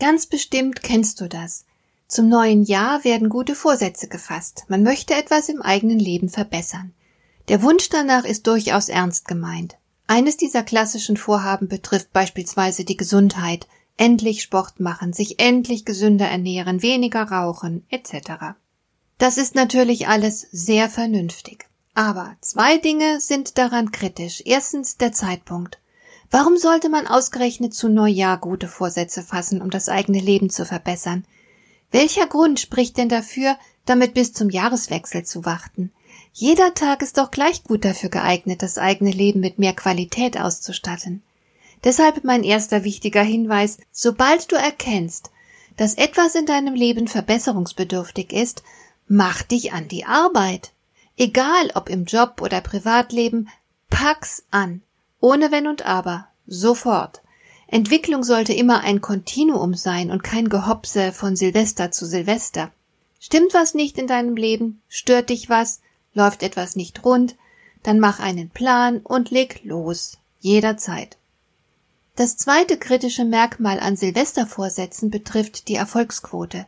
Ganz bestimmt kennst du das. Zum neuen Jahr werden gute Vorsätze gefasst. Man möchte etwas im eigenen Leben verbessern. Der Wunsch danach ist durchaus ernst gemeint. Eines dieser klassischen Vorhaben betrifft beispielsweise die Gesundheit, endlich Sport machen, sich endlich gesünder ernähren, weniger rauchen, etc. Das ist natürlich alles sehr vernünftig. Aber zwei Dinge sind daran kritisch. Erstens der Zeitpunkt. Warum sollte man ausgerechnet zu Neujahr gute Vorsätze fassen, um das eigene Leben zu verbessern? Welcher Grund spricht denn dafür, damit bis zum Jahreswechsel zu warten? Jeder Tag ist doch gleich gut dafür geeignet, das eigene Leben mit mehr Qualität auszustatten. Deshalb mein erster wichtiger Hinweis, sobald du erkennst, dass etwas in deinem Leben verbesserungsbedürftig ist, mach dich an die Arbeit. Egal ob im Job oder Privatleben, pack's an. Ohne Wenn und Aber. Sofort. Entwicklung sollte immer ein Kontinuum sein und kein Gehopse von Silvester zu Silvester. Stimmt was nicht in deinem Leben? Stört dich was? Läuft etwas nicht rund? Dann mach einen Plan und leg los. Jederzeit. Das zweite kritische Merkmal an Silvestervorsätzen betrifft die Erfolgsquote.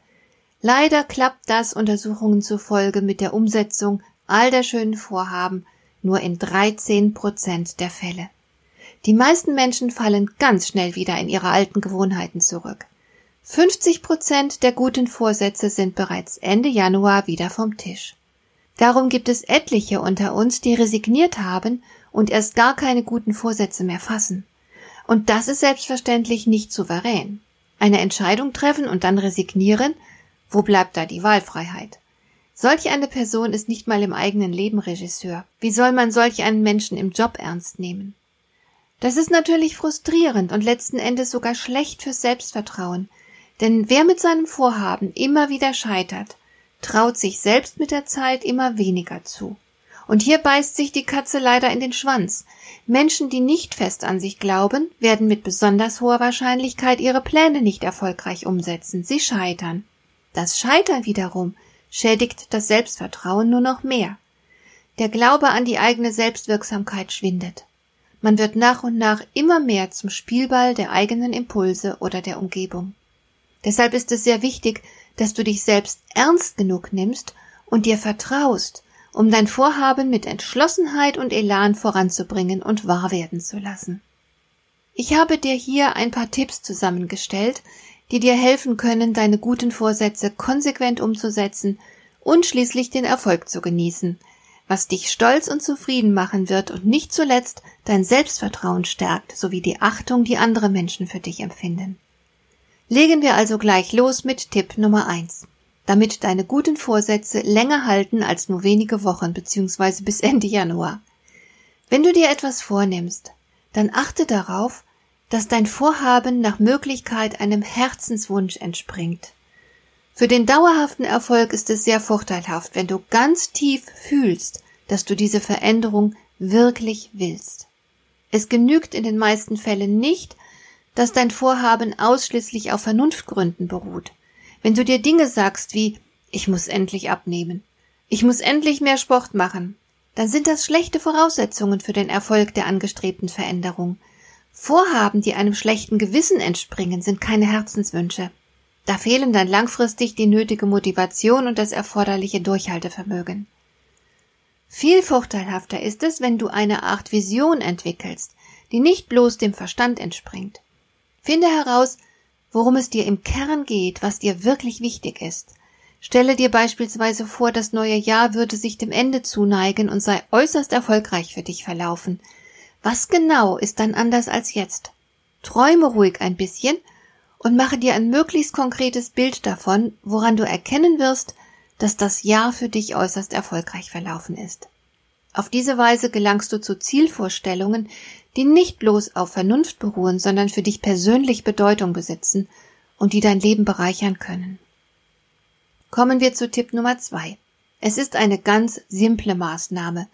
Leider klappt das Untersuchungen zufolge mit der Umsetzung all der schönen Vorhaben nur in 13 Prozent der Fälle. Die meisten Menschen fallen ganz schnell wieder in ihre alten Gewohnheiten zurück. 50 Prozent der guten Vorsätze sind bereits Ende Januar wieder vom Tisch. Darum gibt es etliche unter uns, die resigniert haben und erst gar keine guten Vorsätze mehr fassen. Und das ist selbstverständlich nicht souverän. Eine Entscheidung treffen und dann resignieren? Wo bleibt da die Wahlfreiheit? Solch eine Person ist nicht mal im eigenen Leben Regisseur. Wie soll man solch einen Menschen im Job ernst nehmen? Das ist natürlich frustrierend und letzten Endes sogar schlecht fürs Selbstvertrauen. Denn wer mit seinem Vorhaben immer wieder scheitert, traut sich selbst mit der Zeit immer weniger zu. Und hier beißt sich die Katze leider in den Schwanz. Menschen, die nicht fest an sich glauben, werden mit besonders hoher Wahrscheinlichkeit ihre Pläne nicht erfolgreich umsetzen. Sie scheitern. Das Scheitern wiederum schädigt das Selbstvertrauen nur noch mehr. Der Glaube an die eigene Selbstwirksamkeit schwindet. Man wird nach und nach immer mehr zum Spielball der eigenen Impulse oder der Umgebung. Deshalb ist es sehr wichtig, dass du dich selbst ernst genug nimmst und dir vertraust, um dein Vorhaben mit Entschlossenheit und Elan voranzubringen und wahr werden zu lassen. Ich habe dir hier ein paar Tipps zusammengestellt, die dir helfen können, deine guten Vorsätze konsequent umzusetzen und schließlich den Erfolg zu genießen, was dich stolz und zufrieden machen wird und nicht zuletzt dein Selbstvertrauen stärkt sowie die Achtung, die andere Menschen für dich empfinden. Legen wir also gleich los mit Tipp Nummer eins, damit deine guten Vorsätze länger halten als nur wenige Wochen bzw. bis Ende Januar. Wenn du dir etwas vornimmst, dann achte darauf, dass dein Vorhaben nach Möglichkeit einem Herzenswunsch entspringt. Für den dauerhaften Erfolg ist es sehr vorteilhaft, wenn du ganz tief fühlst, dass du diese Veränderung wirklich willst. Es genügt in den meisten Fällen nicht, dass dein Vorhaben ausschließlich auf Vernunftgründen beruht. Wenn du dir Dinge sagst wie ich muss endlich abnehmen, ich muss endlich mehr Sport machen, dann sind das schlechte Voraussetzungen für den Erfolg der angestrebten Veränderung. Vorhaben, die einem schlechten Gewissen entspringen, sind keine Herzenswünsche. Da fehlen dann langfristig die nötige Motivation und das erforderliche Durchhaltevermögen. Viel vorteilhafter ist es, wenn du eine Art Vision entwickelst, die nicht bloß dem Verstand entspringt. Finde heraus, worum es dir im Kern geht, was dir wirklich wichtig ist. Stelle dir beispielsweise vor, das neue Jahr würde sich dem Ende zuneigen und sei äußerst erfolgreich für dich verlaufen. Was genau ist dann anders als jetzt? Träume ruhig ein bisschen und mache dir ein möglichst konkretes Bild davon, woran du erkennen wirst, dass das Jahr für dich äußerst erfolgreich verlaufen ist. Auf diese Weise gelangst du zu Zielvorstellungen, die nicht bloß auf Vernunft beruhen, sondern für dich persönlich Bedeutung besitzen und die dein Leben bereichern können. Kommen wir zu Tipp Nummer zwei. Es ist eine ganz simple Maßnahme.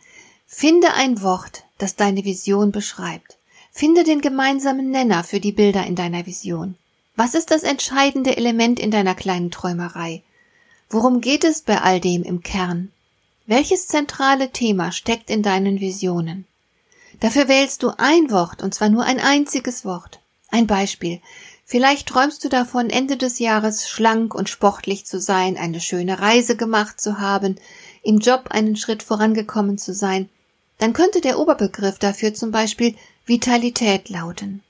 Finde ein Wort, das deine Vision beschreibt. Finde den gemeinsamen Nenner für die Bilder in deiner Vision. Was ist das entscheidende Element in deiner kleinen Träumerei? Worum geht es bei all dem im Kern? Welches zentrale Thema steckt in deinen Visionen? Dafür wählst du ein Wort, und zwar nur ein einziges Wort. Ein Beispiel. Vielleicht träumst du davon, Ende des Jahres schlank und sportlich zu sein, eine schöne Reise gemacht zu haben, im Job einen Schritt vorangekommen zu sein. Dann könnte der Oberbegriff dafür zum Beispiel Vitalität lauten.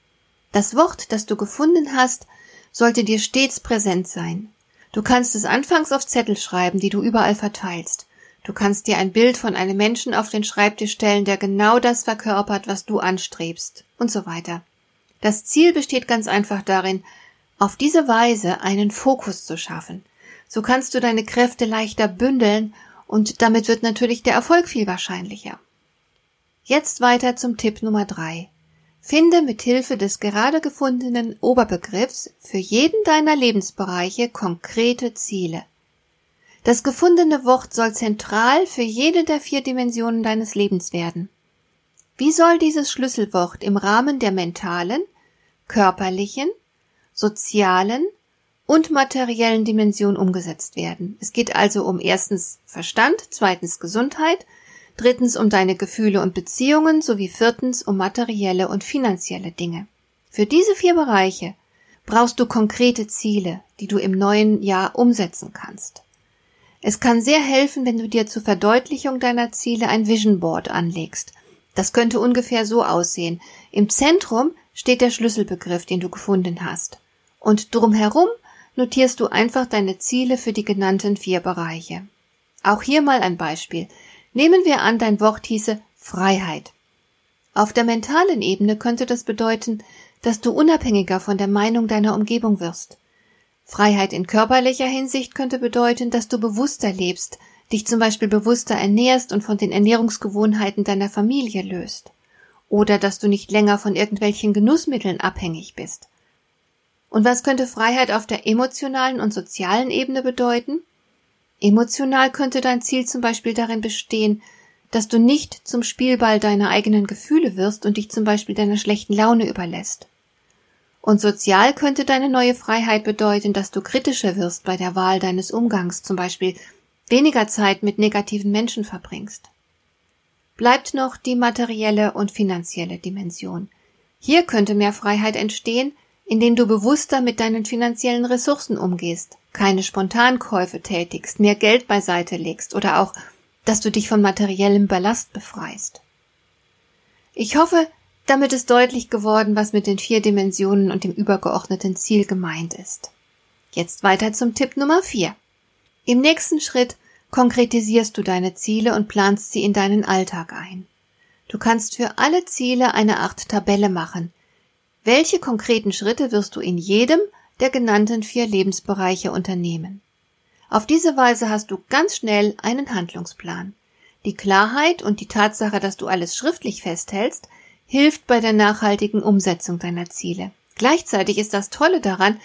Das Wort, das du gefunden hast, sollte dir stets präsent sein. Du kannst es anfangs auf Zettel schreiben, die du überall verteilst. Du kannst dir ein Bild von einem Menschen auf den Schreibtisch stellen, der genau das verkörpert, was du anstrebst und so weiter. Das Ziel besteht ganz einfach darin, auf diese Weise einen Fokus zu schaffen. So kannst du deine Kräfte leichter bündeln und damit wird natürlich der Erfolg viel wahrscheinlicher. Jetzt weiter zum Tipp Nummer drei. Finde mit Hilfe des gerade gefundenen Oberbegriffs für jeden deiner Lebensbereiche konkrete Ziele. Das gefundene Wort soll zentral für jede der vier Dimensionen deines Lebens werden. Wie soll dieses Schlüsselwort im Rahmen der mentalen, körperlichen, sozialen und materiellen Dimension umgesetzt werden? Es geht also um erstens Verstand, zweitens Gesundheit, drittens um deine Gefühle und Beziehungen sowie viertens um materielle und finanzielle Dinge. Für diese vier Bereiche brauchst du konkrete Ziele, die du im neuen Jahr umsetzen kannst. Es kann sehr helfen, wenn du dir zur Verdeutlichung deiner Ziele ein Vision Board anlegst. Das könnte ungefähr so aussehen. Im Zentrum steht der Schlüsselbegriff, den du gefunden hast. Und drumherum notierst du einfach deine Ziele für die genannten vier Bereiche. Auch hier mal ein Beispiel. Nehmen wir an, dein Wort hieße Freiheit. Auf der mentalen Ebene könnte das bedeuten, dass du unabhängiger von der Meinung deiner Umgebung wirst. Freiheit in körperlicher Hinsicht könnte bedeuten, dass du bewusster lebst, dich zum Beispiel bewusster ernährst und von den Ernährungsgewohnheiten deiner Familie löst. Oder dass du nicht länger von irgendwelchen Genussmitteln abhängig bist. Und was könnte Freiheit auf der emotionalen und sozialen Ebene bedeuten? Emotional könnte dein Ziel zum Beispiel darin bestehen, dass du nicht zum Spielball deiner eigenen Gefühle wirst und dich zum Beispiel deiner schlechten Laune überlässt. Und sozial könnte deine neue Freiheit bedeuten, dass du kritischer wirst bei der Wahl deines Umgangs, zum Beispiel weniger Zeit mit negativen Menschen verbringst. Bleibt noch die materielle und finanzielle Dimension. Hier könnte mehr Freiheit entstehen, indem du bewusster mit deinen finanziellen Ressourcen umgehst, keine Spontankäufe tätigst, mehr Geld beiseite legst oder auch, dass du dich von materiellem Ballast befreist. Ich hoffe, damit ist deutlich geworden, was mit den vier Dimensionen und dem übergeordneten Ziel gemeint ist. Jetzt weiter zum Tipp Nummer vier. Im nächsten Schritt konkretisierst du deine Ziele und planst sie in deinen Alltag ein. Du kannst für alle Ziele eine Art Tabelle machen. Welche konkreten Schritte wirst du in jedem der genannten vier Lebensbereiche unternehmen? Auf diese Weise hast du ganz schnell einen Handlungsplan. Die Klarheit und die Tatsache, dass du alles schriftlich festhältst, hilft bei der nachhaltigen Umsetzung deiner Ziele. Gleichzeitig ist das Tolle daran,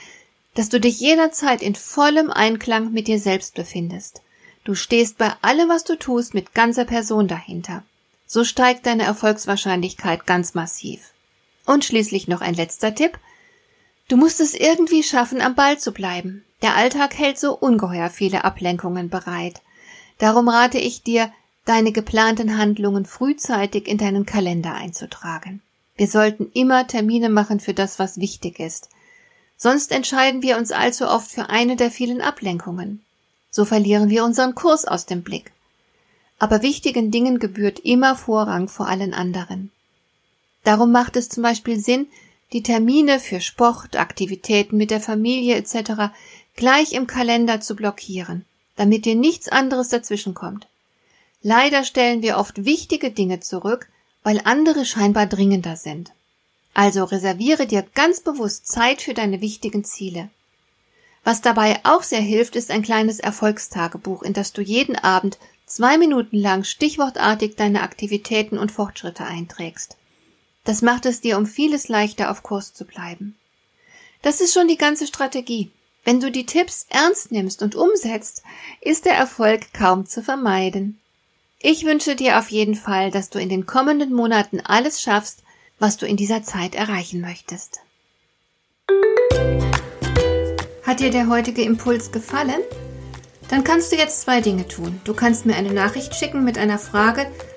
dass du dich jederzeit in vollem Einklang mit dir selbst befindest. Du stehst bei allem, was du tust, mit ganzer Person dahinter. So steigt deine Erfolgswahrscheinlichkeit ganz massiv. Und schließlich noch ein letzter Tipp. Du musst es irgendwie schaffen, am Ball zu bleiben. Der Alltag hält so ungeheuer viele Ablenkungen bereit. Darum rate ich dir, deine geplanten Handlungen frühzeitig in deinen Kalender einzutragen. Wir sollten immer Termine machen für das, was wichtig ist. Sonst entscheiden wir uns allzu oft für eine der vielen Ablenkungen. So verlieren wir unseren Kurs aus dem Blick. Aber wichtigen Dingen gebührt immer Vorrang vor allen anderen. Darum macht es zum Beispiel Sinn, die Termine für Sport, Aktivitäten mit der Familie etc. gleich im Kalender zu blockieren, damit dir nichts anderes dazwischenkommt. Leider stellen wir oft wichtige Dinge zurück, weil andere scheinbar dringender sind. Also reserviere dir ganz bewusst Zeit für deine wichtigen Ziele. Was dabei auch sehr hilft, ist ein kleines Erfolgstagebuch, in das du jeden Abend zwei Minuten lang stichwortartig deine Aktivitäten und Fortschritte einträgst. Das macht es dir um vieles leichter auf Kurs zu bleiben. Das ist schon die ganze Strategie. Wenn du die Tipps ernst nimmst und umsetzt, ist der Erfolg kaum zu vermeiden. Ich wünsche dir auf jeden Fall, dass du in den kommenden Monaten alles schaffst, was du in dieser Zeit erreichen möchtest. Hat dir der heutige Impuls gefallen? Dann kannst du jetzt zwei Dinge tun. Du kannst mir eine Nachricht schicken mit einer Frage,